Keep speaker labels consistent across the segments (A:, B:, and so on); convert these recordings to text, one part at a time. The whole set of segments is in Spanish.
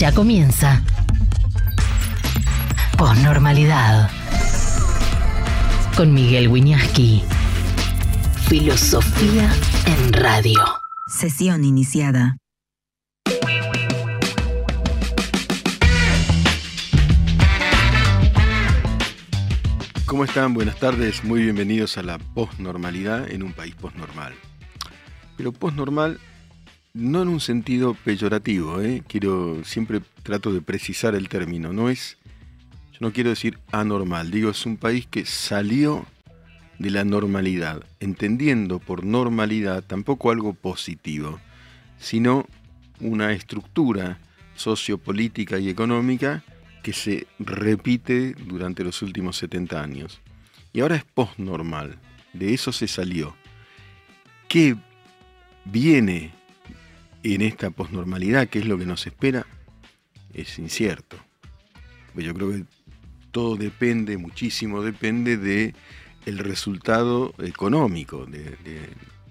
A: Ya comienza. Posnormalidad. Con Miguel Wiñaski. Filosofía en radio.
B: Sesión iniciada.
C: ¿Cómo están? Buenas tardes, muy bienvenidos a la posnormalidad en un país posnormal. Pero posnormal no en un sentido peyorativo, ¿eh? quiero siempre trato de precisar el término, no es yo no quiero decir anormal, digo es un país que salió de la normalidad, entendiendo por normalidad tampoco algo positivo, sino una estructura sociopolítica y económica que se repite durante los últimos 70 años. Y ahora es postnormal, de eso se salió. ¿Qué viene en esta posnormalidad? ¿Qué es lo que nos espera? Es incierto. Pues yo creo que todo depende, muchísimo depende de el resultado económico de,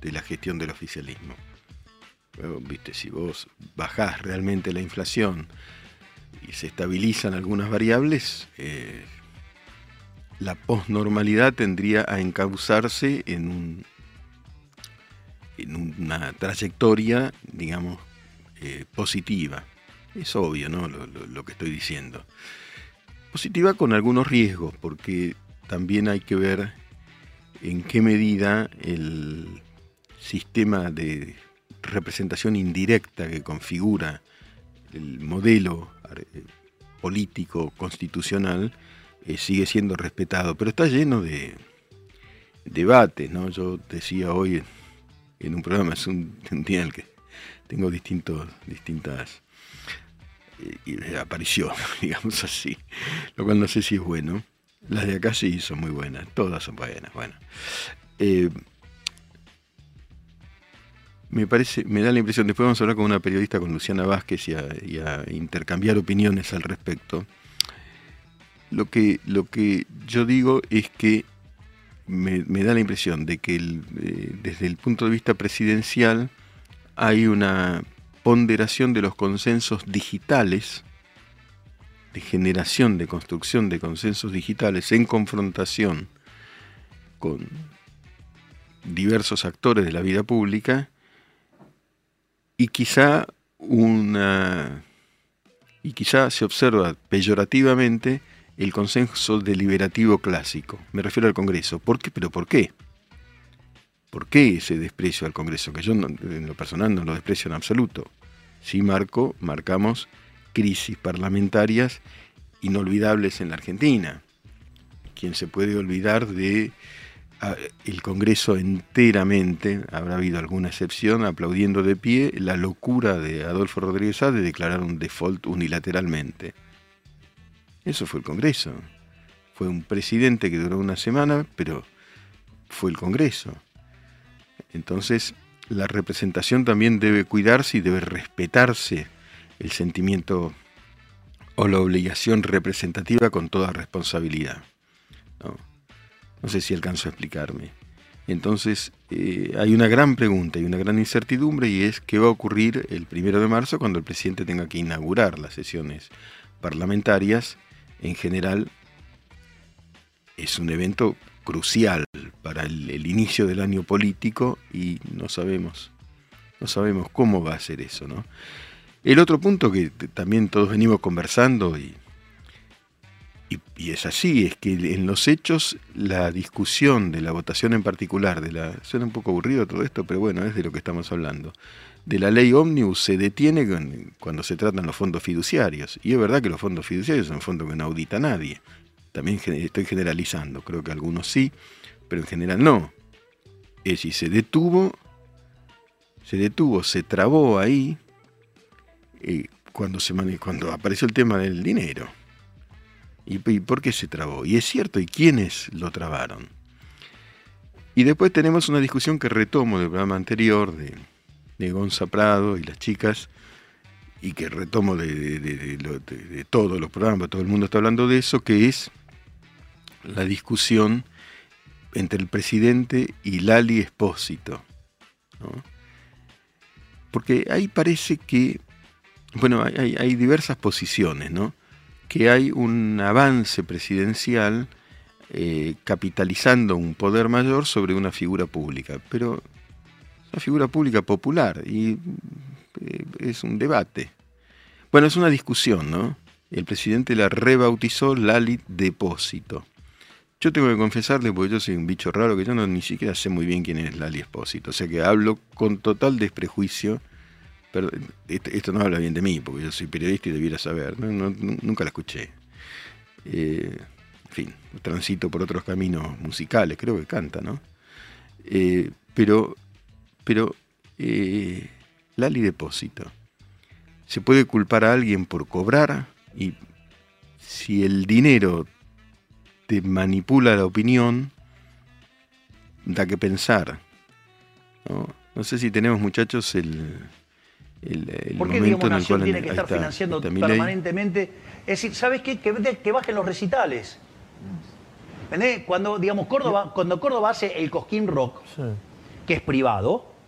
C: la gestión del oficialismo. Viste, si vos bajás realmente la inflación, y se estabilizan algunas variables, eh, la posnormalidad tendría a encauzarse en, un, en una trayectoria, digamos, eh, positiva. Es obvio, ¿no? Lo, que estoy diciendo. Positiva con algunos riesgos, porque también hay que ver en qué medida el sistema de representación indirecta que configura el modelo eh, político, constitucional, eh, sigue siendo respetado, pero está lleno de debates, ¿no? Yo decía hoy en un programa, es un, día en el que tengo distintos, distintas eh, apariciones, digamos así, lo cual no sé si es bueno. Las de acá sí son muy buenas, todas son buenas, bueno me parece, me da la impresión, después vamos a hablar con una periodista, con Luciana Vázquez, y a, intercambiar opiniones al respecto. Lo que, lo que yo digo es que me, da la impresión de que eh, desde el punto de vista presidencial hay una ponderación de los consensos digitales, de generación, de construcción de consensos digitales en confrontación con diversos actores de la vida pública, y quizá una y quizá se observa peyorativamente el consenso deliberativo clásico. Me refiero al Congreso. ¿Por qué? ¿Pero por qué? ¿Por qué ese desprecio al Congreso? Que yo en lo personal no lo desprecio en absoluto. Sí marco, marcamos crisis parlamentarias inolvidables en la Argentina. ¿Quién se puede olvidar de el Congreso enteramente, habrá habido alguna excepción, aplaudiendo de pie la locura de Adolfo Rodríguez A de declarar un default unilateralmente. Eso fue el Congreso. Fue un presidente que duró una semana, pero fue el Congreso. Entonces, la representación también debe cuidarse y debe respetarse el sentimiento o la obligación representativa con toda responsabilidad. ¿no? Sé si alcanzo a explicarme. Entonces, eh, hay una gran pregunta y una gran incertidumbre y es qué va a ocurrir el primero de marzo cuando el presidente tenga que inaugurar las sesiones parlamentarias. En general, es un evento crucial para el, inicio del año político y no sabemos, no sabemos cómo va a ser eso, ¿no? El otro punto que también todos venimos conversando y y, es así, es que en los hechos la discusión de la votación en particular, de la suena un poco aburrido todo esto, pero bueno, es de lo que estamos hablando, de la ley ómnibus se detiene cuando se tratan los fondos fiduciarios. Y es verdad que los fondos fiduciarios son fondos que no audita nadie. También estoy generalizando, creo que algunos sí, pero en general no. Es decir, se detuvo, se detuvo, se trabó ahí eh, cuando, se, cuando apareció el tema del dinero ¿Y, por qué se trabó? Y es cierto, ¿y quiénes lo trabaron? Y después tenemos una discusión que retomo del programa anterior de, de Gonza Prado y las chicas, y que retomo de, todos los programas, todo el mundo está hablando de eso, que es la discusión entre el presidente y Lali Espósito. Porque ahí parece que bueno, hay, hay diversas posiciones, ¿no? Que hay un avance presidencial eh, capitalizando un poder mayor sobre una figura pública, pero una figura pública popular y eh, es un debate. Bueno, es una discusión, ¿no? El presidente la rebautizó Lali Depósito. Yo tengo que confesarle, porque yo soy un bicho raro, que yo no ni siquiera sé muy bien quién es Lali Espósito. O sea que hablo con total desprejuicio. Pero esto, no habla bien de mí, porque yo soy periodista y debiera saber. nunca la escuché. Eh, en fin, transito por otros caminos musicales, creo que canta, ¿no? Eh, pero, pero eh, Lali Depósito. Se puede culpar a alguien por cobrar y si el dinero te manipula la opinión, da que pensar. No, sé si tenemos, muchachos, el, el, el
D: ¿Por qué, digamos, Nación tiene que estar financiando permanentemente? Es decir, ¿sabes qué? Que, que bajen los recitales. Cuando, digamos, Córdoba, cuando Córdoba hace el Cosquín Rock, que es privado,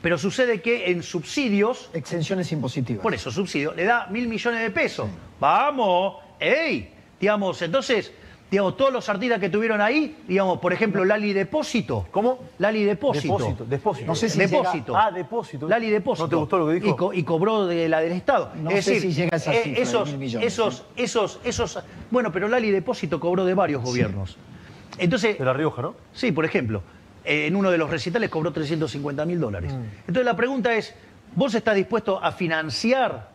D: pero sucede que en subsidios...
E: Exenciones impositivas.
D: Por eso, subsidio, le da mil millones de pesos. Vamos, ¡ey! Digamos, entonces, digamos, todos los artistas que tuvieron ahí, digamos, por ejemplo, Lali Depósito.
E: ¿Cómo?
D: Lali Depósito.
E: Depósito, depósito.
D: No sé si depósito.
E: Ah, depósito.
D: Lali Depósito.
E: ¿No te gustó lo que dijo?
D: Y, cobró de la del Estado.
E: No sé si llega a esa
D: eh, esos, esos, esos, esos, bueno, pero Lali Depósito cobró de varios gobiernos. Entonces,
E: de La Rioja, ¿no?
D: Sí, por ejemplo. Eh, en uno de los recitales cobró 350 mil dólares. Mm. Entonces la pregunta es, ¿vos estás dispuesto a financiar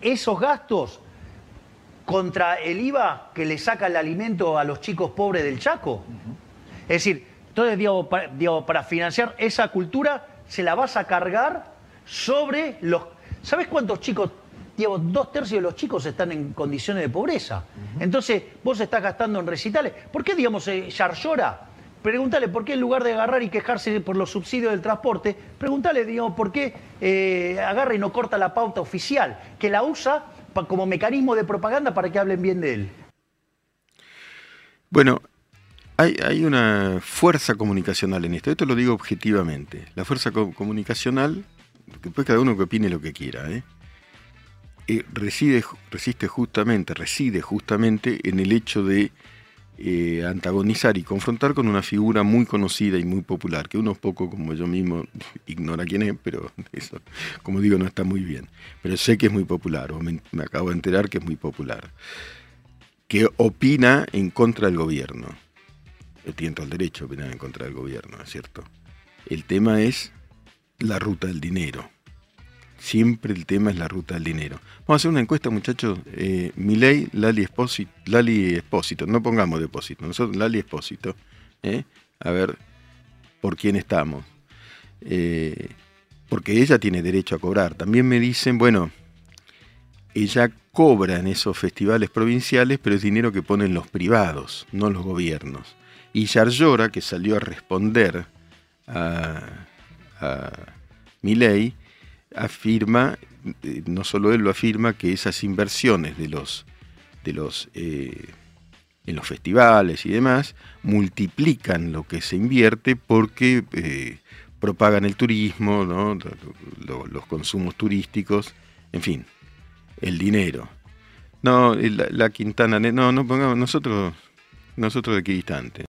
D: esos gastos contra el IVA que le saca el alimento a los chicos pobres del Chaco. Es decir, entonces, digo, para, financiar esa cultura, se la vas a cargar sobre los... ¿Sabes cuántos chicos Digo, dos tercios de los chicos están en condiciones de pobreza. Entonces, vos estás gastando en recitales. ¿Por qué, digamos, eh, Yarlora? Pregúntale por qué en lugar de agarrar y quejarse por los subsidios del transporte, pregúntale, digamos, por qué eh, agarra y no corta la pauta oficial, que la usa como mecanismo de propaganda para que hablen bien de él?
C: Bueno, hay, una fuerza comunicacional en esto. Esto lo digo objetivamente. La fuerza comunicacional, después cada uno que opine lo que quiera, ¿eh? Eh, reside, resiste justamente, reside justamente en el hecho de eh, antagonizar y confrontar con una figura muy conocida y muy popular, que unos poco como yo mismo ignora quién es, pero eso, como digo, no está muy bien. Pero sé que es muy popular, o me, acabo de enterar que es muy popular, que opina en contra del gobierno. Tiene todo el derecho a opinar en contra del gobierno, ¿es cierto? El tema es la ruta del dinero Siempre el tema es la ruta del dinero. Vamos a hacer una encuesta, muchachos. Eh, Milei, Lali Espósito, Lali Espósito, no pongamos depósito, nosotros Lali Espósito. ¿eh? A ver por quién estamos. Eh, porque ella tiene derecho a cobrar. También me dicen, bueno, ella cobra en esos festivales provinciales, pero es dinero que ponen los privados, no los gobiernos. Y Yarlora, que salió a responder a, a Milei, afirma, eh, no solo él lo afirma, que esas inversiones de los, de los, eh, en los festivales y demás multiplican lo que se invierte porque eh, propagan el turismo, los consumos turísticos, en fin, el dinero. No, la, Quintana, no, no pongamos, nosotros, nosotros de equidistante.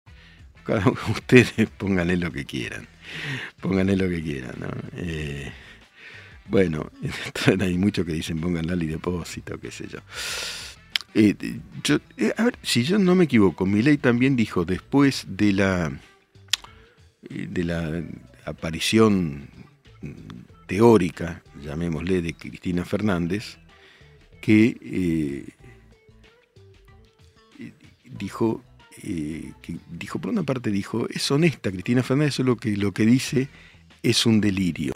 C: Ustedes pónganle lo que quieran, pónganle lo que quieran, ¿no? Bueno, hay muchos que dicen pongan Lali depósito, qué sé yo. Eh, yo eh, a ver, si yo no me equivoco, ley también dijo después de la eh, de la aparición teórica, llamémosle, de Cristina Fernández, que dijo, que dijo, por una parte dijo, es honesta Cristina Fernández, eso lo que, lo que dice es un delirio,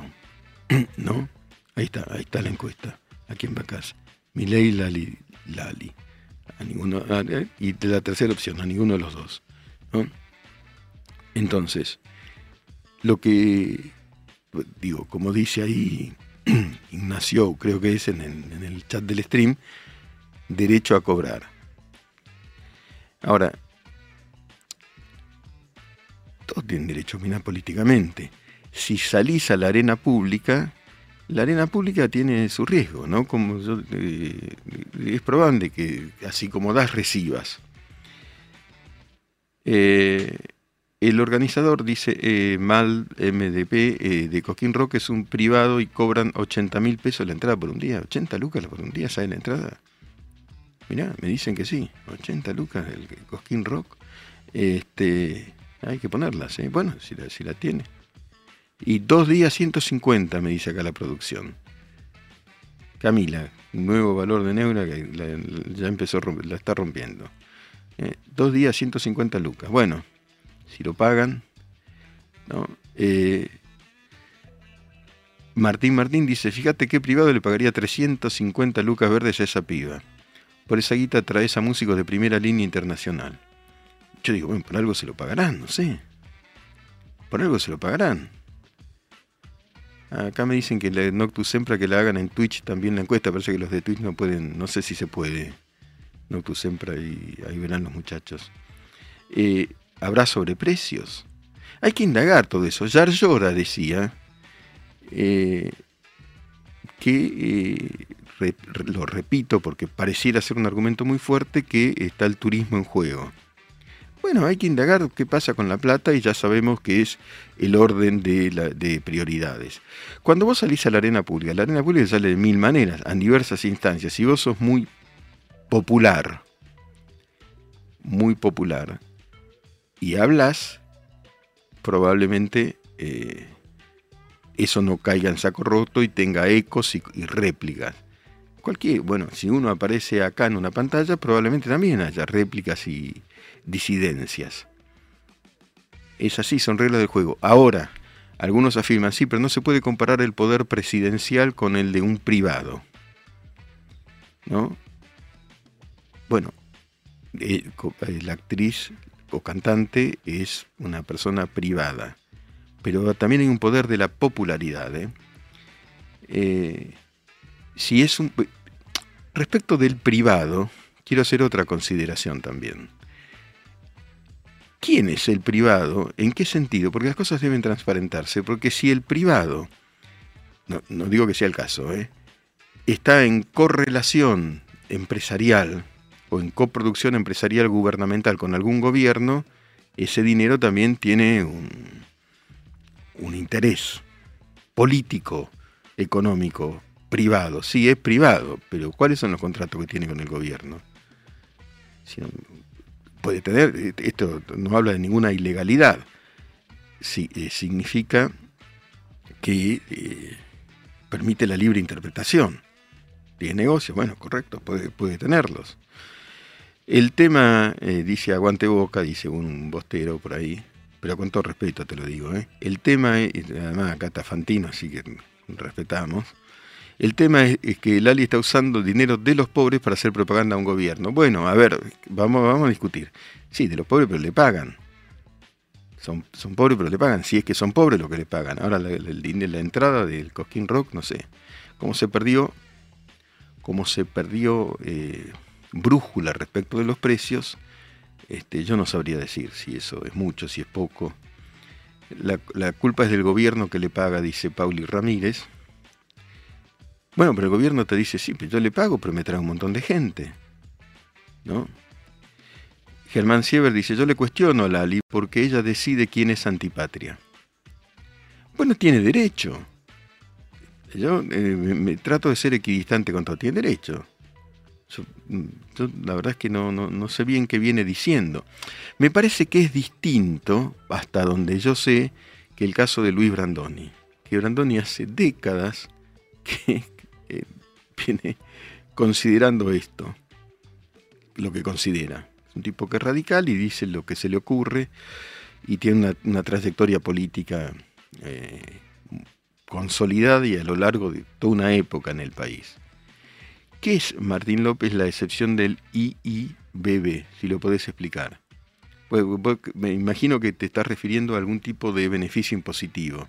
C: ¿no? Ahí está, ahí está la encuesta. ¿A quién va a casa? Milei, Lali, Lali. A ninguno, eh, y de la tercera opción, a ninguno de los dos. Entonces, lo que, digo, como dice ahí Ignacio, creo que es en el, en el chat del stream, derecho a cobrar. Ahora, todos tienen derecho a opinar políticamente. Si salís a la arena pública, la arena pública tiene su riesgo, ¿no? Eh, es probable que así como das, recibas. Eh, el organizador dice, eh, Mal MDP de Coquín Rock es un privado y cobran 80 mil pesos la entrada por un día. 80 lucas por un día, ¿sabe la entrada? Mirá, me dicen que sí, 80 lucas el Cosquín Rock. Este, hay que ponerlas, ¿eh? bueno, si si la tiene. Y dos días 150, me dice acá la producción. Camila, nuevo valor de Neura que la- ya empezó, la está rompiendo. Eh, dos días 150 lucas. Bueno, si lo pagan, ¿no? Eh, Martín Martín dice, fíjate qué privado le pagaría 350 lucas verdes a esa piba. Por esa guita traes a músicos de primera línea internacional. Yo digo, bueno, por algo se lo pagarán, no sé. Por algo se lo pagarán. Acá me dicen que la Noctus Sempra que la hagan en Twitch también la encuesta. Parece que los de Twitch no pueden, no sé si se puede. Noctus Sempra y ahí verán los muchachos. Eh, ¿Habrá sobreprecios? Hay que indagar todo eso. Yar Llora decía eh, que, eh, lo repito porque pareciera ser un argumento muy fuerte, que está el turismo en juego. Bueno, hay que indagar qué pasa con la plata y ya sabemos que es el orden de, la- de prioridades. Cuando vos salís a la arena pública, la arena pública sale de mil maneras, en diversas instancias. Si vos sos muy popular, muy popular, y hablas, probablemente eh, eso no caiga en saco roto y tenga ecos y, y réplicas. Cualquier, bueno, si uno aparece acá en una pantalla, probablemente también haya réplicas y disidencias. Es así, son reglas del juego. Ahora, algunos afirman, sí, pero no se puede comparar el poder presidencial con el de un privado. ¿No? Bueno, eh, eh, la actriz o cantante es una persona privada, pero también hay un poder de la popularidad. Eh, si es un respecto del privado, quiero hacer otra consideración también. ¿Quién es el privado? ¿En qué sentido? Porque las cosas deben transparentarse, porque si el privado, no, digo que sea el caso, ¿eh? está en correlación empresarial o en coproducción empresarial gubernamental con algún gobierno, ese dinero también tiene un, interés político, económico, privado. Sí, es privado, pero ¿cuáles son los contratos que tiene con el gobierno? Puede tener, esto no habla de ninguna ilegalidad, sí, eh, significa que eh, permite la libre interpretación. Tiene negocios, bueno, correcto, puede, puede tenerlos. El tema, eh, dice Aguante Boca, dice un bostero por ahí, pero con todo respeto te lo digo, ¿eh? el tema, además acá está Fantino, así que respetamos, el tema es, es que Lali está usando dinero de los pobres para hacer propaganda a un gobierno. Bueno, a ver, vamos, a discutir. Sí, de los pobres, pero le pagan. Son, pobres, pero le pagan. Si es que son pobres, lo que le pagan. Ahora la, la entrada del Cosquín Rock, no sé. Cómo se perdió, cómo se perdió eh, brújula respecto de los precios, este, yo no sabría decir si eso es mucho, si es poco. La, la culpa es del gobierno que le paga, dice Pauli Ramírez. Bueno, pero el gobierno te dice, sí, pero yo le pago, pero me trae un montón de gente. ¿No? Germán Siever dice, yo le cuestiono a Lali porque ella decide quién es antipatria. Bueno, tiene derecho. Yo eh, me, trato de ser equidistante con todo. Tiene derecho. Mm, yo la verdad es que no, no, no sé bien qué viene diciendo. Me parece que es distinto, hasta donde yo sé, que el caso de Luis Brandoni. Que Brandoni hace décadas que eh, viene considerando esto, lo que considera. Es un tipo que es radical y dice lo que se le ocurre y tiene una, trayectoria política eh, consolidada y a lo largo de toda una época en el país. ¿Qué es Martín López la excepción del IIBB? Si lo podés explicar. Pues, me imagino que te estás refiriendo a algún tipo de beneficio impositivo.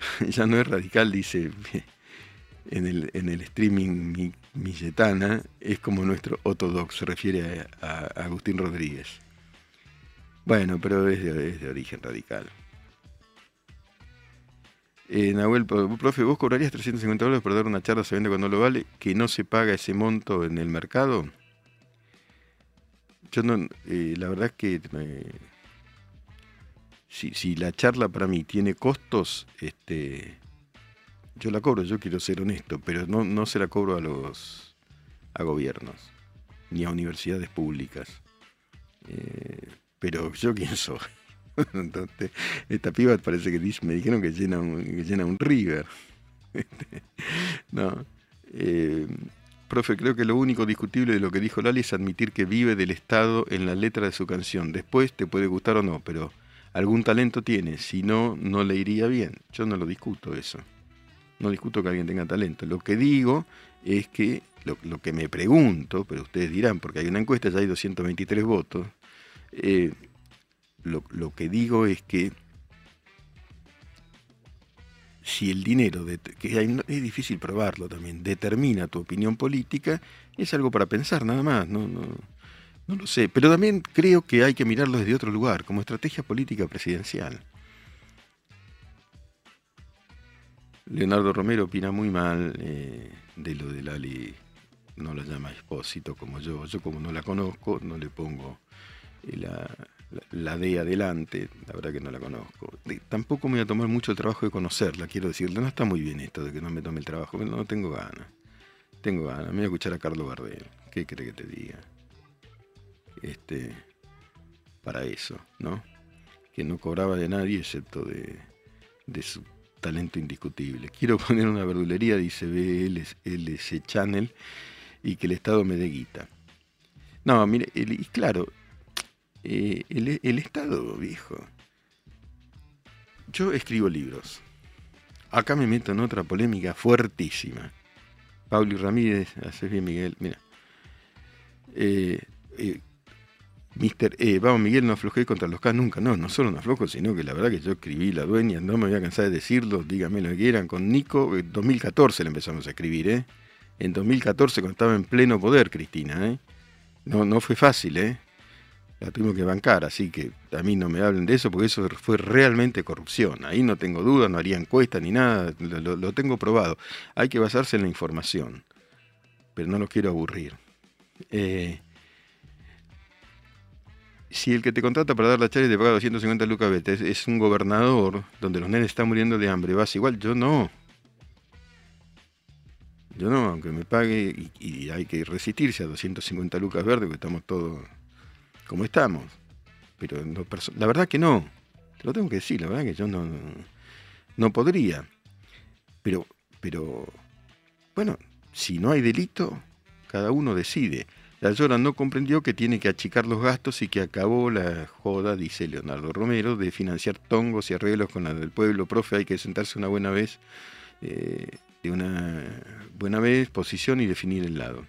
C: ya no es radical, dice en el, en el streaming mi- Milletana, es como nuestro Otodox, se refiere a, Agustín Rodríguez. Bueno, pero es de, origen radical. Eh, Nahuel, profe, ¿vos cobrarías 350 dólares por dar una charla sabiendo cuando lo vale? ¿Que no se paga ese monto en el mercado? Yo no, eh, la verdad es que si, si, la charla para mí tiene costos, este, yo la cobro, yo quiero ser honesto, pero no, no se la cobro a los a gobiernos ni a universidades públicas. pero yo quién soy. Entonces, esta piba parece que me dijeron que llena un, llena un river. no. Eh, profe, creo que lo único discutible de lo que dijo Lali es admitir que vive del Estado en la letra de su canción. Después te puede gustar o no, pero algún talento tiene. Si no, no le iría bien. Yo no lo discuto eso. No discuto que alguien tenga talento. Lo que digo es que, lo, que me pregunto, pero ustedes dirán, porque hay una encuesta, ya hay 223 votos, eh, lo, que digo es que si el dinero, que es difícil probarlo también, determina tu opinión política, es algo para pensar nada más, no, no, no lo sé. Pero también creo que hay que mirarlo desde otro lugar, como estrategia política presidencial. Leonardo Romero opina muy mal eh, de lo de Lali, no la llama expósito como yo. Yo como no la conozco, no le pongo la, la de adelante, la verdad que no la conozco. tampoco me voy a tomar mucho el trabajo de conocerla, quiero decirle. No está muy bien esto de que no me tome el trabajo, no, no tengo ganas. Tengo ganas. Me voy a escuchar a Carlos Gardel. ¿Qué cree que te diga? Este, para eso, ¿no? Que no cobraba de nadie excepto de, de su talento indiscutible. Quiero poner una verdulería, dice BLC Channel, y que el Estado me dé guita. No, mire, y claro, eh, el, Estado, viejo. Yo escribo libros. Acá me meto en otra polémica fuertísima. Pauli Ramírez, haces bien Miguel, mira. Eh, eh, Mister, vamos Miguel, no aflojé contra los K nunca, no, no solo no aflojo, sino que la verdad que yo escribí La Dueña, no me voy a cansar de decirlo, díganme lo que quieran, con Nico, en 2014 le empezamos a escribir, ¿eh? En 2014 cuando estaba en pleno poder Cristina, ¿eh? No, no fue fácil, ¿eh? la tuvimos que bancar, así que a mí no me hablen de eso porque eso fue realmente corrupción. Ahí no tengo duda, no haría encuesta ni nada, lo, tengo probado. Hay que basarse en la información, pero no lo quiero aburrir. Eh, si el que te contrata para dar la charla y te paga 250 lucas es, es, un gobernador donde los nenes están muriendo de hambre, vas igual, yo no. Yo no, aunque me pague y, hay que resistirse a 250 lucas verdes, porque estamos todos como estamos. Pero la verdad que no. Te lo tengo que decir, la verdad que yo no, no, podría. Pero, pero, bueno, si no hay delito, cada uno decide. La Llora no comprendió que tiene que achicar los gastos y que acabó la joda, dice Leonardo Romero, de financiar tongos y arreglos con la del pueblo. Profe, hay que sentarse una buena vez, eh, de una buena vez, posición y definir el lado.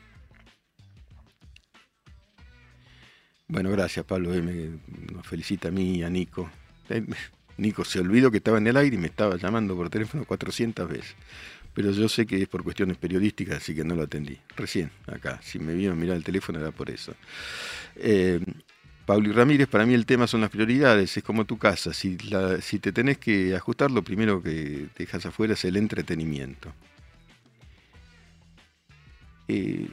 C: Bueno, gracias Pablo, me, nos felicita a mí y a Nico. Eh, Nico se olvidó que estaba en el aire y me estaba llamando por teléfono 400 veces. Pero yo sé que es por cuestiones periodísticas, así que no lo atendí. Recién, acá. Si me vieron mirar el teléfono era por eso. Eh, Pablo y Ramírez, para mí el tema son las prioridades, es como tu casa. Si, si te tenés que ajustar, lo primero que dejas afuera es el entretenimiento. Eh,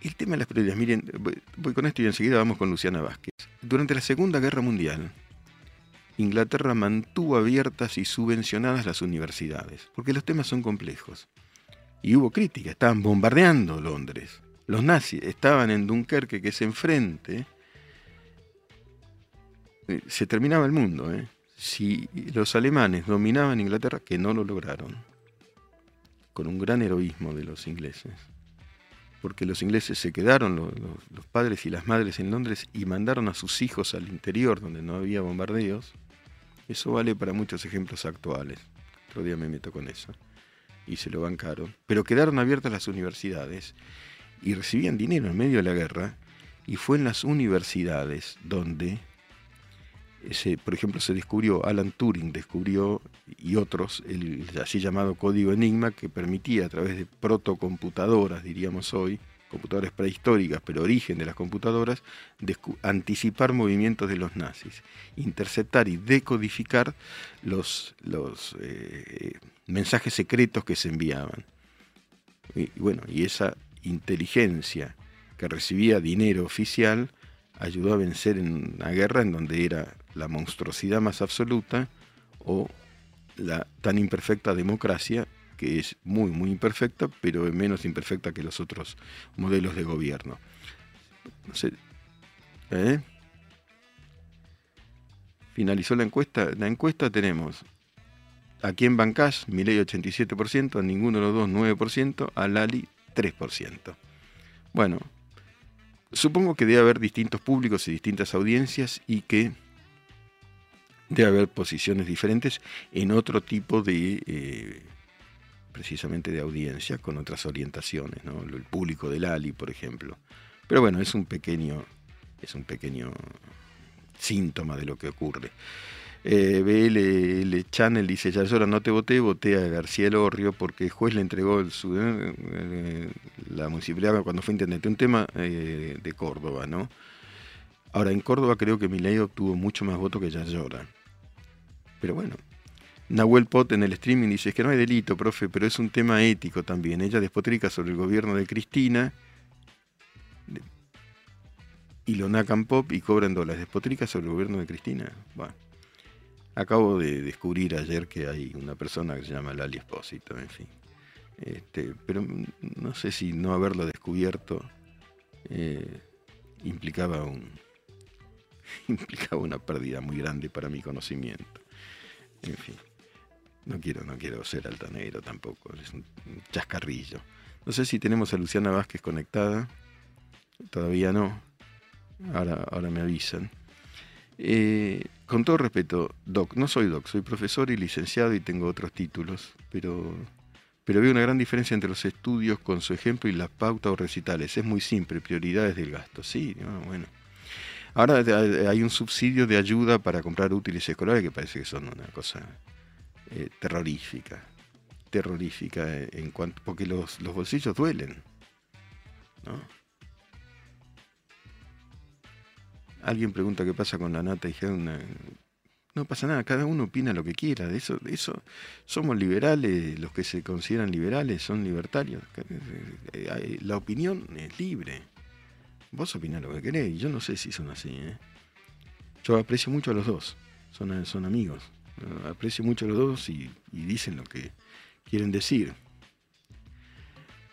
C: el tema de las prioridades, miren, voy, con esto y enseguida vamos con Luciana Vázquez. Durante la Segunda Guerra Mundial, Inglaterra mantuvo abiertas y subvencionadas las universidades, porque los temas son complejos. Y hubo crítica, estaban bombardeando Londres. Los nazis estaban en Dunkerque, que es enfrente. Eh, se terminaba el mundo. ¿eh? Si los alemanes dominaban Inglaterra, que no lo lograron, con un gran heroísmo de los ingleses porque los ingleses se quedaron, los, padres y las madres en Londres, y mandaron a sus hijos al interior donde no había bombardeos. Eso vale para muchos ejemplos actuales. Otro día me meto con eso. Y se lo bancaron. Pero quedaron abiertas las universidades y recibían dinero en medio de la guerra. Y fue en las universidades donde, ese, por ejemplo, se descubrió, Alan Turing descubrió, y otros, el así llamado código Enigma, que permitía a través de protocomputadoras, diríamos hoy, computadoras prehistóricas, pero origen de las computadoras, anticipar movimientos de los nazis, interceptar y decodificar los, eh, mensajes secretos que se enviaban. Y, bueno, y esa inteligencia que recibía dinero oficial ayudó a vencer en una guerra en donde era la monstruosidad más absoluta o la tan imperfecta democracia que es muy, muy imperfecta, pero menos imperfecta que los otros modelos de gobierno. ¿eh? Finalizó la encuesta. La encuesta tenemos a quién bancás, ley 87%, a ninguno de los dos 9%, a Lali 3%. Bueno, supongo que debe haber distintos públicos y distintas audiencias y que debe haber posiciones diferentes en otro tipo de, eh, precisamente de audiencia, con otras orientaciones, ¿no? el público del Ali, por ejemplo. Pero bueno, es un pequeño, es un pequeño síntoma de lo que ocurre. Eh, BL Channel dice, ya ahora no te voté, voté a García Lorrio porque el juez le entregó el, su, eh, la municipalidad cuando fue intendente, un tema eh, de Córdoba, ¿no? Ahora, en Córdoba creo que Milei obtuvo mucho más votos que Yayora. Pero bueno, Nahuel Pot en el streaming dice, es que no hay delito, profe, pero es un tema ético también. Ella despotrica sobre el gobierno de Cristina y lo nacan pop y cobran dólares. Despotrica sobre el gobierno de Cristina. Bueno. Acabo de descubrir ayer que hay una persona que se llama Lali Espósito, en fin. Este, pero no sé si no haberlo descubierto eh, implicaba un implicaba una pérdida muy grande para mi conocimiento. En fin, no quiero, no quiero ser altanero tampoco, es un chascarrillo. No sé si tenemos a Luciana Vázquez conectada. Todavía no. Ahora, ahora me avisan. Eh, con todo respeto, Doc, no soy Doc, soy profesor y licenciado y tengo otros títulos, pero, pero veo una gran diferencia entre los estudios con su ejemplo y las pautas o recitales. Es muy simple, prioridades del gasto. Sí, bueno. Ahora hay un subsidio de ayuda para comprar útiles escolares que parece que son una cosa eh, terrorífica. Terrorífica en cuanto. porque los, los bolsillos duelen. ¿no? Alguien pregunta qué pasa con la nata y no pasa nada, cada uno opina lo que quiera. De eso, eso somos liberales, los que se consideran liberales son libertarios. Eh, la opinión es libre. Vos opinás lo que querés, yo no sé si son así. ¿eh? Yo aprecio mucho a los dos, son, son amigos. Aprecio mucho a los dos y, dicen lo que quieren decir.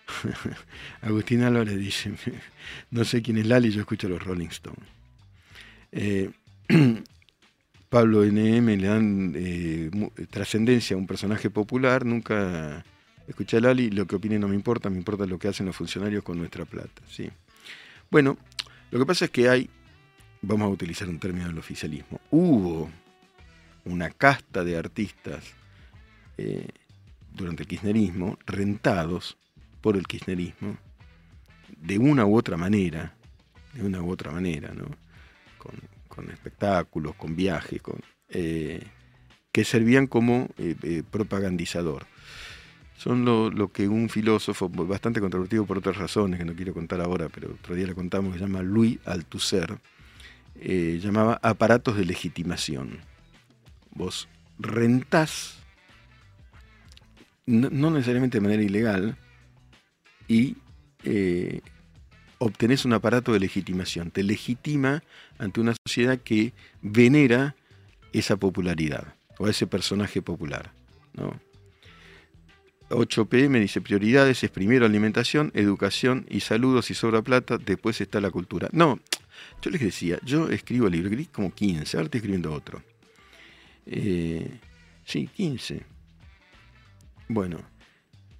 C: Agustín Álvarez dice, no sé quién es Lali, yo escucho a los Rolling Stones. Eh, Pablo NM le dan eh, trascendencia a un personaje popular, nunca escuché a Lali, lo que opine no me importa, me importa lo que hacen los funcionarios con nuestra plata. ¿sí? Bueno, lo que pasa es que hay, vamos a utilizar un término del oficialismo, hubo una casta de artistas eh, durante el kirchnerismo, rentados por el kirchnerismo, de una u otra manera, de una u otra manera, ¿no? con, espectáculos, con viajes, con, eh, que servían como eh, propagandizador. Son lo, que un filósofo bastante controvertido por otras razones, que no quiero contar ahora, pero otro día le contamos, que se llama Louis Althusser, llamaba aparatos de legitimación. Vos rentás, no, necesariamente de manera ilegal, y obtenés un aparato de legitimación, te legitima ante una sociedad que venera esa popularidad o ese personaje popular. 8 PM dice prioridades es primero alimentación, educación y saludos y sobra plata, después está la cultura. No, yo les decía, yo escribo libros, como 15, ahora estoy escribiendo otro. Eh, sí, 15. Bueno,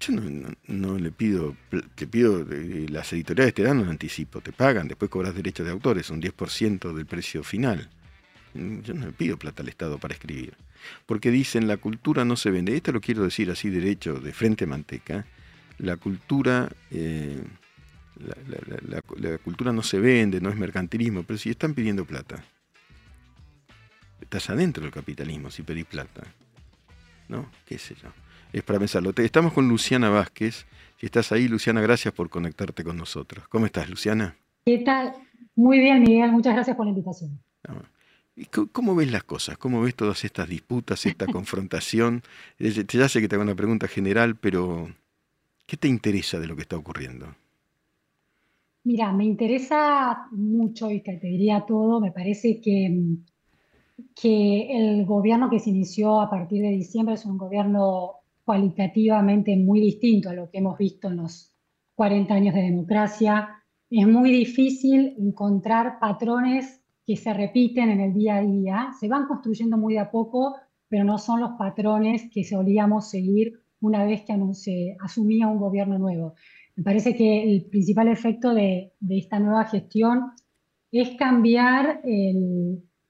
C: yo no, le pido, te pido, las editoriales te dan un anticipo, te pagan, después cobras derechos de autores, un 10% del precio final. Yo no le pido plata al Estado para escribir. Porque dicen, la cultura no se vende. Esto lo quiero decir así derecho, de frente manteca. La cultura, eh, la, cultura no se vende, no es mercantilismo, pero si están pidiendo plata. Estás adentro del capitalismo si pedís plata. ¿no? ¿Qué sé yo? Es para pensarlo. Estamos con Luciana Vázquez. Si estás ahí, Luciana, gracias por conectarte con nosotros. ¿Cómo estás, Luciana?
F: ¿Qué tal? Muy bien, Miguel. Muchas gracias por la invitación.
C: Ah, ¿Cómo ves las cosas? ¿Cómo ves todas estas disputas, esta confrontación? Ya sé que te hago una pregunta general, pero ¿qué te interesa de lo que está ocurriendo?
F: Mira, me interesa mucho y te diría todo. Me parece que, que el gobierno que se inició a partir de diciembre es un gobierno cualitativamente muy distinto a lo que hemos visto en los 40 años de democracia. Es muy difícil encontrar patrones que se repiten en el día a día, se van construyendo muy de a poco, pero no son los patrones que solíamos seguir una vez que se asumía un gobierno nuevo. Me parece que el principal efecto de, esta nueva gestión es cambiar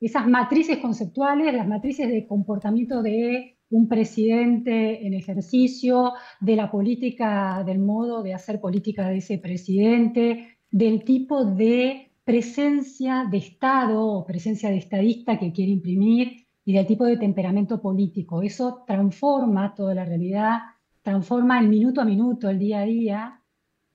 F: esas matrices conceptuales, las matrices de comportamiento de un presidente en ejercicio, de la política, del modo de hacer política de ese presidente, del tipo de presencia de Estado o presencia de estadista que quiere imprimir y del tipo de temperamento político. Eso transforma toda la realidad, transforma el minuto a minuto, el día a día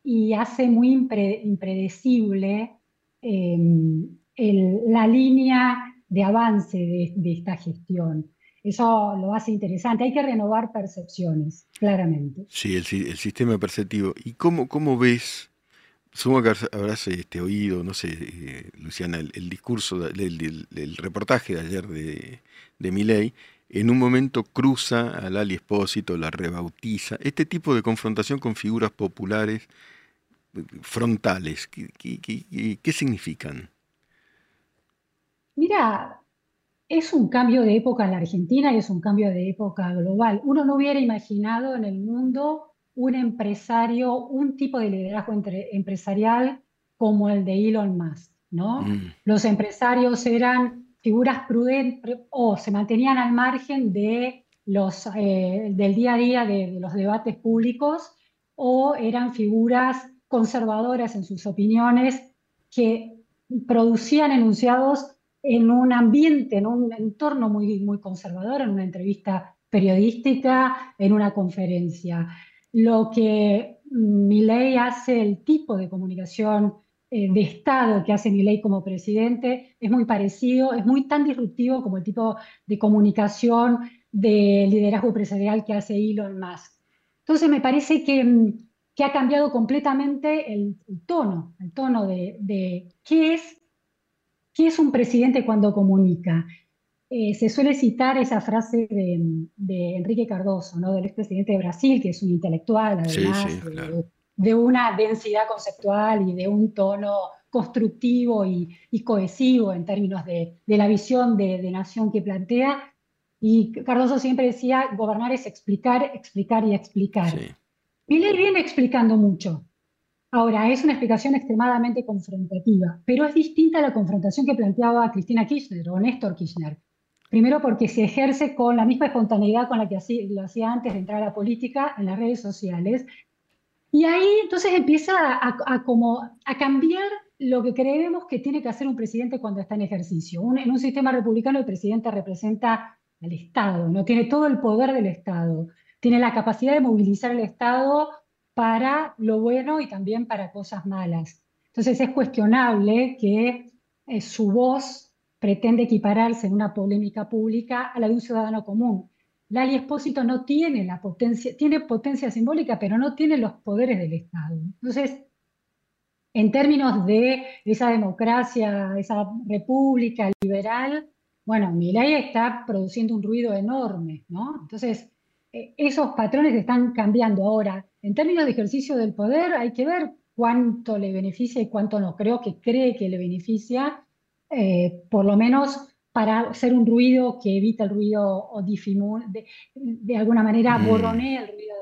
F: y hace muy impredecible em, la línea de avance de, esta gestión. Eso lo hace interesante. Hay que renovar percepciones, claramente.
C: Sí, el, sistema perceptivo. ¿Y cómo, cómo ves Supongo que habrás este, oído, no sé, eh, Luciana, el, discurso, del reportaje de ayer de, de Miley, en un momento cruza al Ali Espósito, la rebautiza. Este tipo de confrontación con figuras populares frontales, ¿qué, qué significan?
F: Mira, es un cambio de época en la Argentina y es un cambio de época global. Uno no hubiera imaginado en el mundo un empresario, un tipo de liderazgo empresarial como el de Elon Musk, ¿no? Mm. Los empresarios eran figuras prudentes o se mantenían al margen de los, eh, del día a día de, los debates públicos o eran figuras conservadoras en sus opiniones que producían enunciados en un ambiente, en un entorno muy, muy conservador, en una entrevista periodística, en una conferencia. Lo que ley hace, el tipo de comunicación eh, de Estado que hace ley como presidente, es muy parecido, es muy tan disruptivo como el tipo de comunicación de liderazgo empresarial que hace Elon Musk. Entonces me parece que, que ha cambiado completamente el, tono, el tono de, de qué, es, qué es un presidente cuando comunica. Eh, se suele citar esa frase de, Enrique Cardoso, ¿no? del expresidente de Brasil, que es un intelectual, además, de, una densidad conceptual y de un tono constructivo y, cohesivo en términos de, la visión de, nación que plantea. Y Cardoso siempre decía, gobernar es explicar, explicar y explicar. Y le viene explicando mucho. Ahora, es una explicación extremadamente confrontativa, pero es distinta a la confrontación que planteaba Cristina Kirchner o Néstor Kirchner Primero porque se ejerce con la misma espontaneidad con la que lo hacía antes de entrar a la política en las redes sociales. Y ahí entonces empieza a, a cambiar lo que creemos que tiene que hacer un presidente cuando está en ejercicio. en un sistema republicano el presidente representa al Estado, no tiene todo el poder del Estado, tiene la capacidad de movilizar el Estado para lo bueno y también para cosas malas. Entonces es cuestionable que eh, su voz pretende equipararse en una polémica pública a la de un ciudadano común. Lali Espósito no tiene la potencia, tiene potencia simbólica, pero no tiene los poderes del Estado. Entonces, en términos de esa democracia, esa república liberal, bueno, Milay está produciendo un ruido enorme, ¿no? Entonces, e, esos patrones están cambiando. Ahora, en términos de ejercicio del poder, hay que ver cuánto le beneficia y cuánto no creo que cree que le beneficia eh, por lo menos para hacer un ruido que evita el ruido o de, de alguna manera mm. borronee el ruido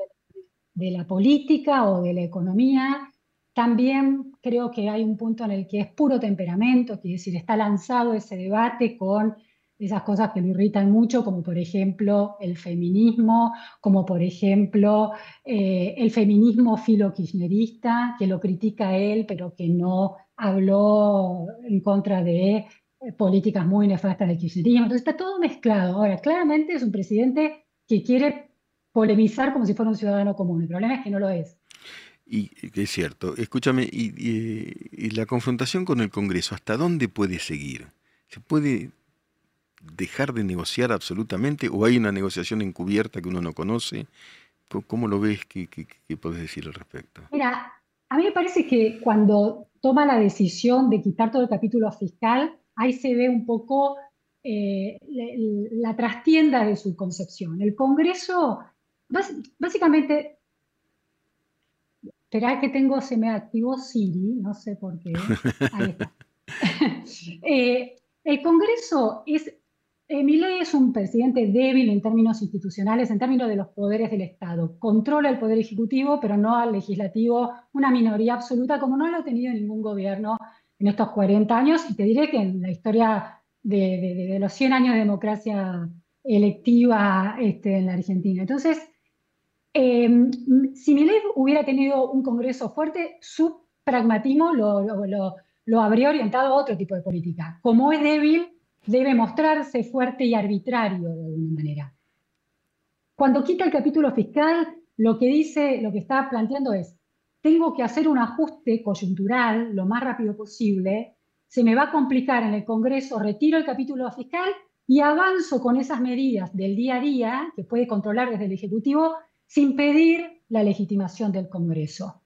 F: de, la política o de la economía. También creo que hay un punto en el que es puro temperamento, es decir, está lanzado ese debate con esas cosas que lo irritan mucho, como por ejemplo el feminismo, como por ejemplo eh, el feminismo filo-kirchnerista, que lo critica él, pero que no habló en contra de eh, políticas muy nefastas del kirchnerismo. Entonces está todo mezclado. Ahora, claramente es un presidente que quiere polemizar como si fuera un ciudadano común. El problema es que no lo es.
C: Y es cierto, escúchame, y, la confrontación con el Congreso, ¿hasta dónde puede seguir? ¿Se puede dejar de negociar absolutamente o hay una negociación encubierta que uno no conoce? ¿Cómo lo ves? ¿Qué, qué, podés decir al respecto?
F: Mira, a mí me parece que cuando toma la decisión de quitar todo el capítulo fiscal, ahí se ve un poco eh, la, trastienda de su concepción. El Congreso, básicamente, espera que tengo, se me activó Siri, no sé por qué. Ahí está. Eh, el Congreso es Milei es un presidente débil en términos institucionales, en términos de los poderes del Estado. Controla el poder ejecutivo, pero no al legislativo, una minoría absoluta, como no lo ha tenido ningún gobierno en estos 40 años. Y te diré que en la historia de, los 100 años de democracia electiva este, en la Argentina. Entonces, em, si Milei hubiera tenido un Congreso fuerte, su pragmatismo lo, lo habría orientado a otro tipo de política. Como es débil, debe mostrarse fuerte y arbitrario de alguna manera. Cuando quita el capítulo fiscal, lo que dice, lo que está planteando es, tengo que hacer un ajuste coyuntural lo más rápido posible, se me va a complicar en el Congreso, retiro el capítulo fiscal y avanzo con esas medidas del día a día que puede controlar desde el Ejecutivo sin pedir la legitimación del Congreso.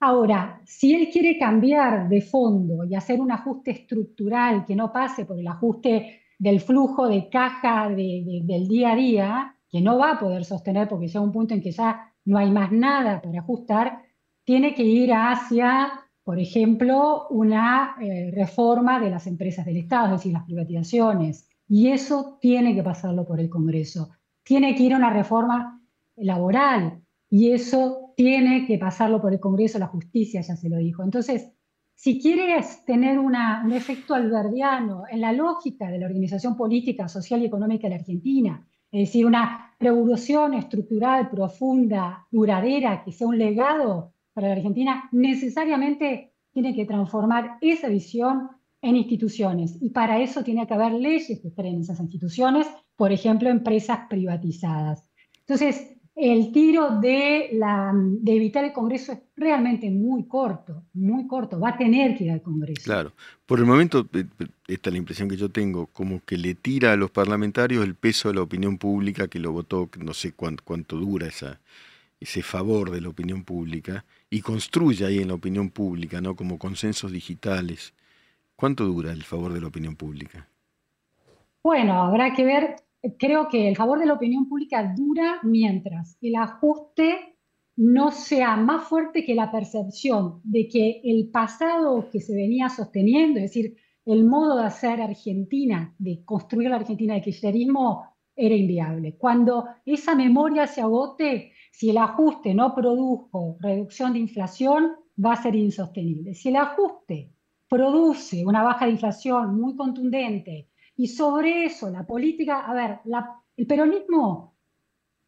F: Ahora, si él quiere cambiar de fondo y hacer un ajuste estructural que no pase por el ajuste del flujo de caja del día a día, que no va a poder sostener porque llega un punto en que ya no hay más nada para ajustar, tiene que ir hacia, por ejemplo, una eh, reforma de las empresas del Estado, es decir, las privatizaciones. Y eso tiene que pasarlo por el Congreso. Tiene que ir a una reforma laboral. Y eso tiene que pasarlo por el Congreso, la justicia ya se lo dijo. Entonces, si quieres tener un efecto alberdiano en la lógica de la organización política, social y económica de la Argentina, es decir, una revolución estructural, profunda, duradera, que sea un legado para la Argentina, necesariamente tiene que transformar esa visión en instituciones. Y para eso tiene que haber leyes que creen esas instituciones, por ejemplo, empresas privatizadas. Entonces, el tiro de, la, de evitar el Congreso es realmente muy corto, muy corto. Va a tener que ir al Congreso.
C: Claro. Por el momento, eh, esta es la impresión que yo tengo, como que le tira a los parlamentarios el peso de la opinión pública que lo votó, no sé cuánto, cuánto dura esa, ese favor de la opinión pública, y construye ahí en la opinión pública, ¿no? Como consensos digitales. ¿Cuánto dura el favor de la opinión pública?
F: Bueno, habrá que ver creo que el favor de la opinión pública dura mientras el ajuste no sea más fuerte que la percepción de que el pasado que se venía sosteniendo, es decir, el modo de hacer Argentina, de construir la Argentina de kirchnerismo, era inviable. Cuando esa memoria se agote, si el ajuste no produjo reducción de inflación, va a ser insostenible. Si el ajuste produce una baja de inflación muy contundente, y sobre eso, la política, a ver, el peronismo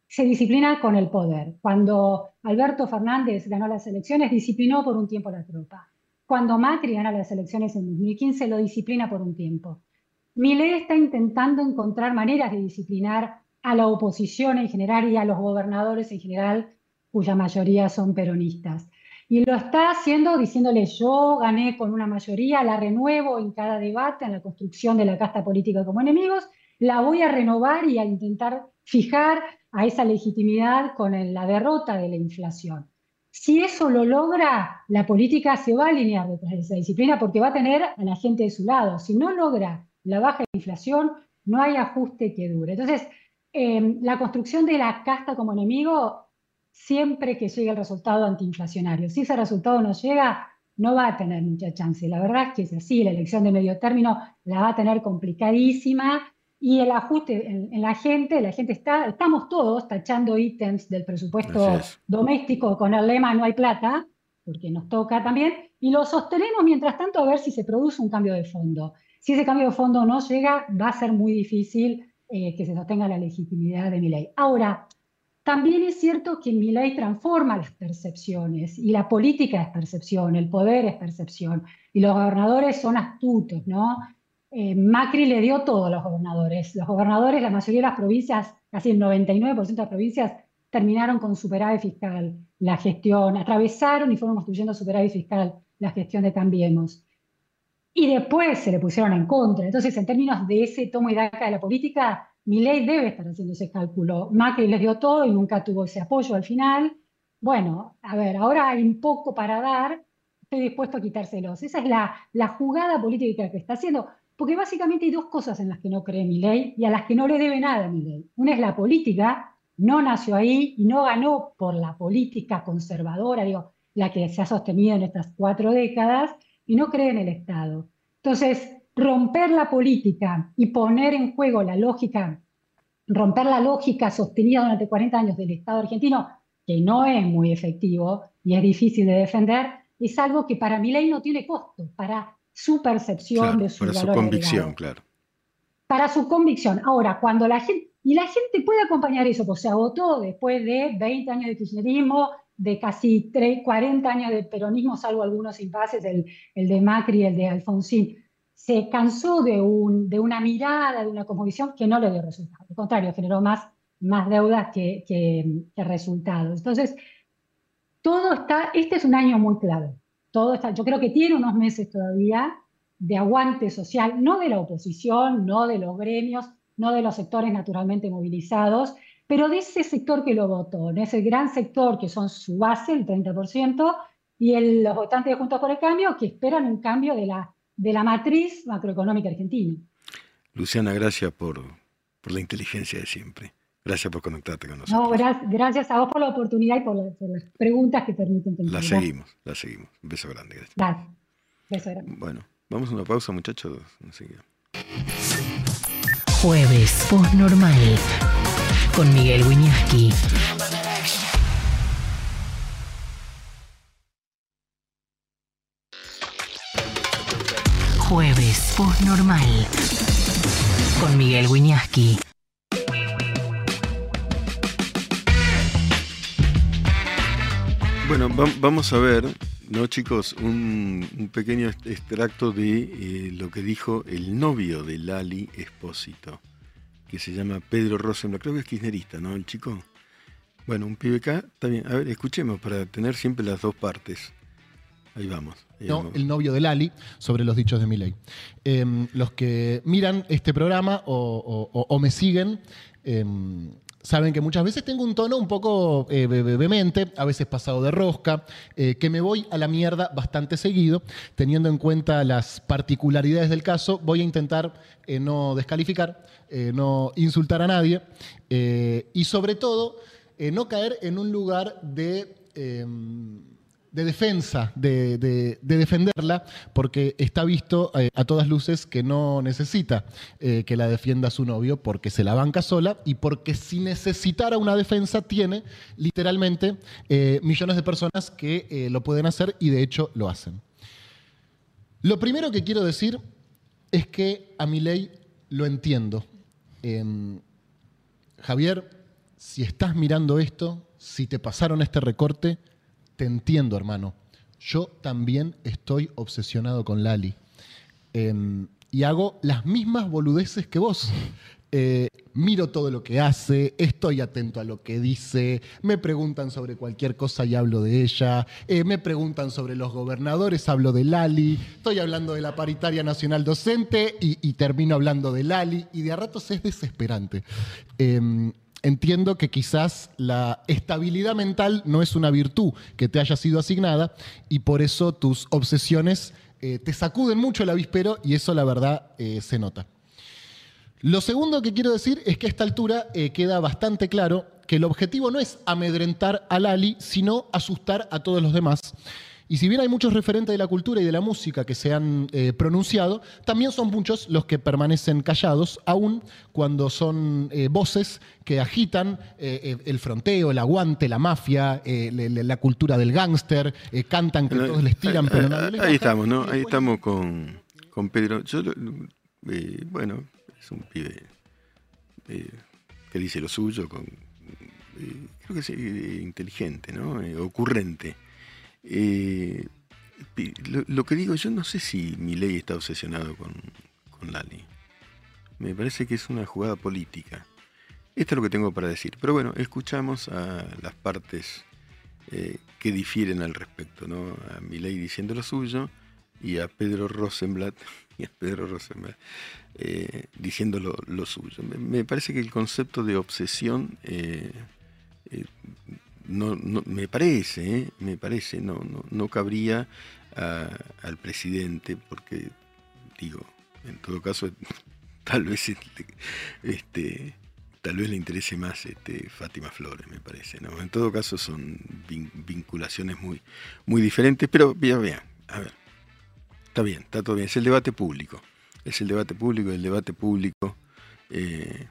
F: se disciplina con el poder. Cuando Alberto Fernández ganó las elecciones, disciplinó por un tiempo la tropa. Cuando Macri gana las elecciones en 2015, lo disciplina por un tiempo. Milei está intentando encontrar maneras de disciplinar a la oposición en general y a los gobernadores en general, cuya mayoría son peronistas. Y lo está haciendo diciéndole yo gané con una mayoría, la renuevo en cada debate, en la construcción de la casta política como enemigos, la voy a renovar y a intentar fijar a esa legitimidad con la derrota de la inflación. Si eso lo logra, la política se va a alinear detrás de esa disciplina porque va a tener a la gente de su lado. Si no logra la baja inflación, no hay ajuste que dure. Entonces, eh, la construcción de la casta como enemigo siempre que llegue el resultado antiinflacionario. Si ese resultado no llega, no va a tener mucha chance. La verdad es que es así, la elección de medio término la va a tener complicadísima y el ajuste en, la gente, la gente está, estamos todos tachando ítems del presupuesto doméstico con el lema no hay plata, porque nos toca también, y lo sostenemos mientras tanto a ver si se produce un cambio de fondo. Si ese cambio de fondo no llega, va a ser muy difícil eh, que se sostenga la legitimidad de mi ley. Ahora, también es cierto que mi ley transforma las percepciones y la política es percepción, el poder es percepción y los gobernadores son astutos, ¿no? Eh, Macri le dio todo a los gobernadores. Los gobernadores, la mayoría de las provincias casi el 99% de las provincias terminaron con superávit fiscal la gestión, atravesaron y fueron construyendo superávit fiscal la gestión de Cambiemos. Y después se le pusieron en contra. Entonces, en términos de ese tomo y daca de la política, mi ley debe estar haciendo ese cálculo. Macri les dio todo y nunca tuvo ese apoyo al final. Bueno, a ver, ahora hay un poco para dar, estoy dispuesto a quitárselos. Esa es la, jugada política que está haciendo, porque básicamente hay dos cosas en las que no cree mi ley y a las que no le debe nada mi ley. Una es la política, no nació ahí y no ganó por la política conservadora, digo, la que se ha sostenido en estas cuatro décadas, y no cree en el Estado. Entonces, romper la política y poner en juego la lógica, romper la lógica sostenida durante 40 años del Estado argentino, que no es muy efectivo y es difícil de defender, es algo que para mi ley no tiene costo, para su percepción de su
C: Para su convicción, claro.
F: Para su convicción. Ahora, cuando la gente, y la gente puede acompañar eso, pues se agotó después de 20 años de kirchnerismo, de casi 3, 40 años de peronismo, salvo algunos impases, el, el de Macri y el de Alfonsín. Se cansó de, un, de una mirada, de una composición que no le dio resultado. Al contrario, generó más, más deudas que, que, resultados. Entonces, todo está, este es un año muy clave. Todo está, yo creo que tiene unos meses todavía de aguante social, no de la oposición, no de los gremios, no de los sectores naturalmente movilizados, pero de ese sector que lo votó, de ese gran sector que son su base, el 30%, y los votantes de Juntos por el Cambio que esperan un cambio de la, de la matriz macroeconómica argentina.
C: Luciana, gracias por, por la inteligencia de siempre. Gracias por conectarte con nosotros.
F: No, gracias, gracias a vos por la oportunidad y por, la, por las preguntas que permiten
C: tener. La seguimos, la seguimos. Un beso grande. Gracias.
F: Gracias. Beso grande.
C: Bueno, vamos a una pausa, muchachos. Enseguida.
A: Jueves Postnormal con Miguel Wiñaski. Jueves Postnormal con Miguel Wiñaski.
C: Bueno, va vamos a ver, ¿no, chicos? Un, un pequeño extracto de eh, lo que dijo el novio de Lali Espósito que se llama Pedro Rosenblatt, creo que es kirchnerista, ¿no? El chico. Bueno, un pibe acá, está bien. A ver, escuchemos para tener siempre las dos partes. Ahí vamos. Ahí
G: no,
C: vamos.
G: el novio de Lali, sobre los dichos de Milei. Eh, los que miran este programa o, o, o me siguen, eh, saben que muchas veces tengo un tono un poco eh, vehemente, a veces pasado de rosca, eh, que me voy a la mierda bastante seguido. Teniendo en cuenta las particularidades del caso, voy a intentar eh, no descalificar, eh, no insultar a nadie y sobre todo no caer en un lugar de de defensa, de, de, de, defenderla, porque está visto eh, a todas luces que no necesita eh, que la defienda su novio porque se la banca sola y porque si necesitara una defensa tiene literalmente eh, millones de personas que lo pueden hacer y de hecho lo hacen. Lo primero que quiero decir es que a mi ley lo entiendo. Em, Javier, si estás mirando esto, si te pasaron este recorte, te entiendo, hermano. Yo también estoy obsesionado con Lali. Eh, y hago las mismas boludeces que vos. Eh, miro todo lo que hace, estoy atento a lo que dice, me preguntan sobre cualquier cosa y hablo de ella, eh, me preguntan sobre los gobernadores, hablo de Lali, estoy hablando de la paritaria nacional docente y, termino hablando de Lali y de a ratos es desesperante. Eh, entiendo que quizás la estabilidad mental no es una virtud que te haya sido asignada y por eso tus obsesiones eh, te sacuden mucho el avispero y eso la verdad eh, se nota. Lo segundo que quiero decir es que a esta altura eh, queda bastante claro que el objetivo no es amedrentar a Lali, sino asustar a todos los demás. Y si bien hay muchos referentes de la cultura y de la música que se han eh, pronunciado, también son muchos los que permanecen callados, aun cuando son eh, voces que agitan eh, el fronteo, el aguante, la mafia, la cultura del gángster, cantan que todos les tiran, pero nadie les
C: Ahí estamos, ¿no? Ahí estamos con, con Pedro. Yo, bueno, es un pibe que dice lo suyo, con, creo que es inteligente, ¿no? Ocurrente. Eh, lo, que digo, yo no sé si mi ley está obsesionado con, con Lali. Me parece que es una jugada política. Esto es lo que tengo para decir. Pero bueno, escuchamos a las partes eh, que difieren al respecto, ¿no? A Milei diciendo lo suyo y a Pedro Rosenblatt, y a Pedro Rosenblatt eh, diciendo lo, suyo. Me, parece que el concepto de obsesión no, me parece, me parece, no, no, no cabría al presidente, porque digo, en todo caso, tal vez este, este tal vez le interese más este, Fátima Flores, me parece. ¿no? En todo caso son vinculaciones muy, muy diferentes, pero vean, vean, a ver, está bien, está todo bien, es el debate público, es el debate público, el debate público eh,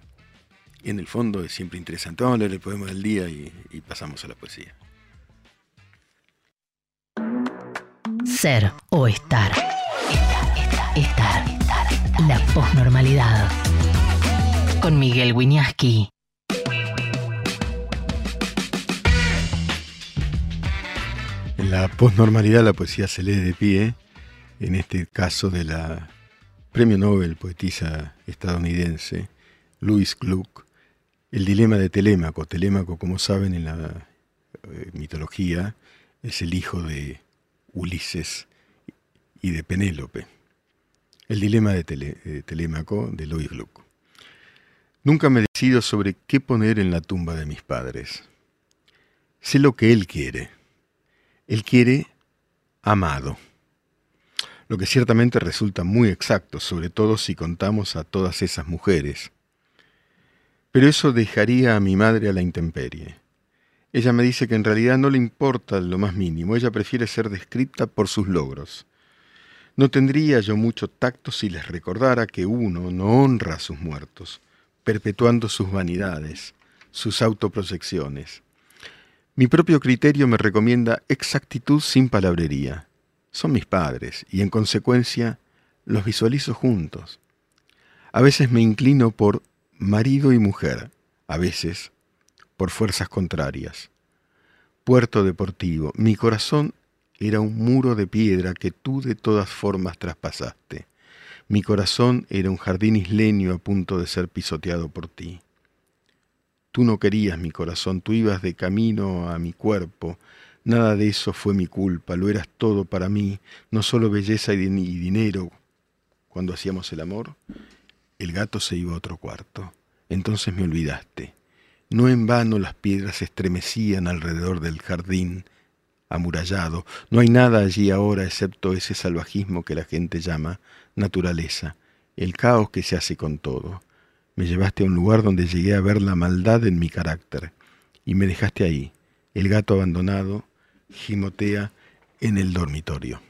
C: en el fondo es siempre interesante. Vamos a leer el poema del día y, y pasamos a la poesía.
A: Ser o estar. Estar, estar, estar. La posnormalidad con Miguel Wiñaski.
C: En la posnormalidad la poesía se lee de pie, en este caso de la premio Nobel poetisa estadounidense Louis Gluck, El dilema de Telémaco. Telémaco, como saben en la eh, mitología, es el hijo de Ulises y de Penélope. El dilema de, de Telémaco de Louis Gluck. Nunca me decido sobre qué poner en la tumba de mis padres. Sé lo que Él quiere. Él quiere amado. Lo que ciertamente resulta muy exacto, sobre todo si contamos a todas esas mujeres. Pero eso dejaría a mi madre a la intemperie. Ella me dice que en realidad no le importa lo más mínimo, ella prefiere ser descripta por sus logros. No tendría yo mucho tacto si les recordara que uno no honra a sus muertos, perpetuando sus vanidades, sus autoproyecciones. Mi propio criterio me recomienda exactitud sin palabrería. Son mis padres y en consecuencia los visualizo juntos. A veces me inclino por marido y mujer, a veces por fuerzas contrarias. Puerto Deportivo, mi corazón era un muro de piedra que tú de todas formas traspasaste. Mi corazón era un jardín isleño a punto de ser pisoteado por ti. Tú no querías mi corazón, tú ibas de camino a mi cuerpo. Nada de eso fue mi culpa, lo eras todo para mí, no solo belleza y, dinero. Cuando hacíamos el amor, el gato se iba a otro cuarto. Entonces me olvidaste. No en vano las piedras estremecían alrededor del jardín amurallado. No hay nada allí ahora excepto ese salvajismo que la gente llama naturaleza, el caos que se hace con todo. Me llevaste a un lugar donde llegué a ver la maldad en mi carácter y me dejaste ahí. El gato abandonado gimotea en el dormitorio.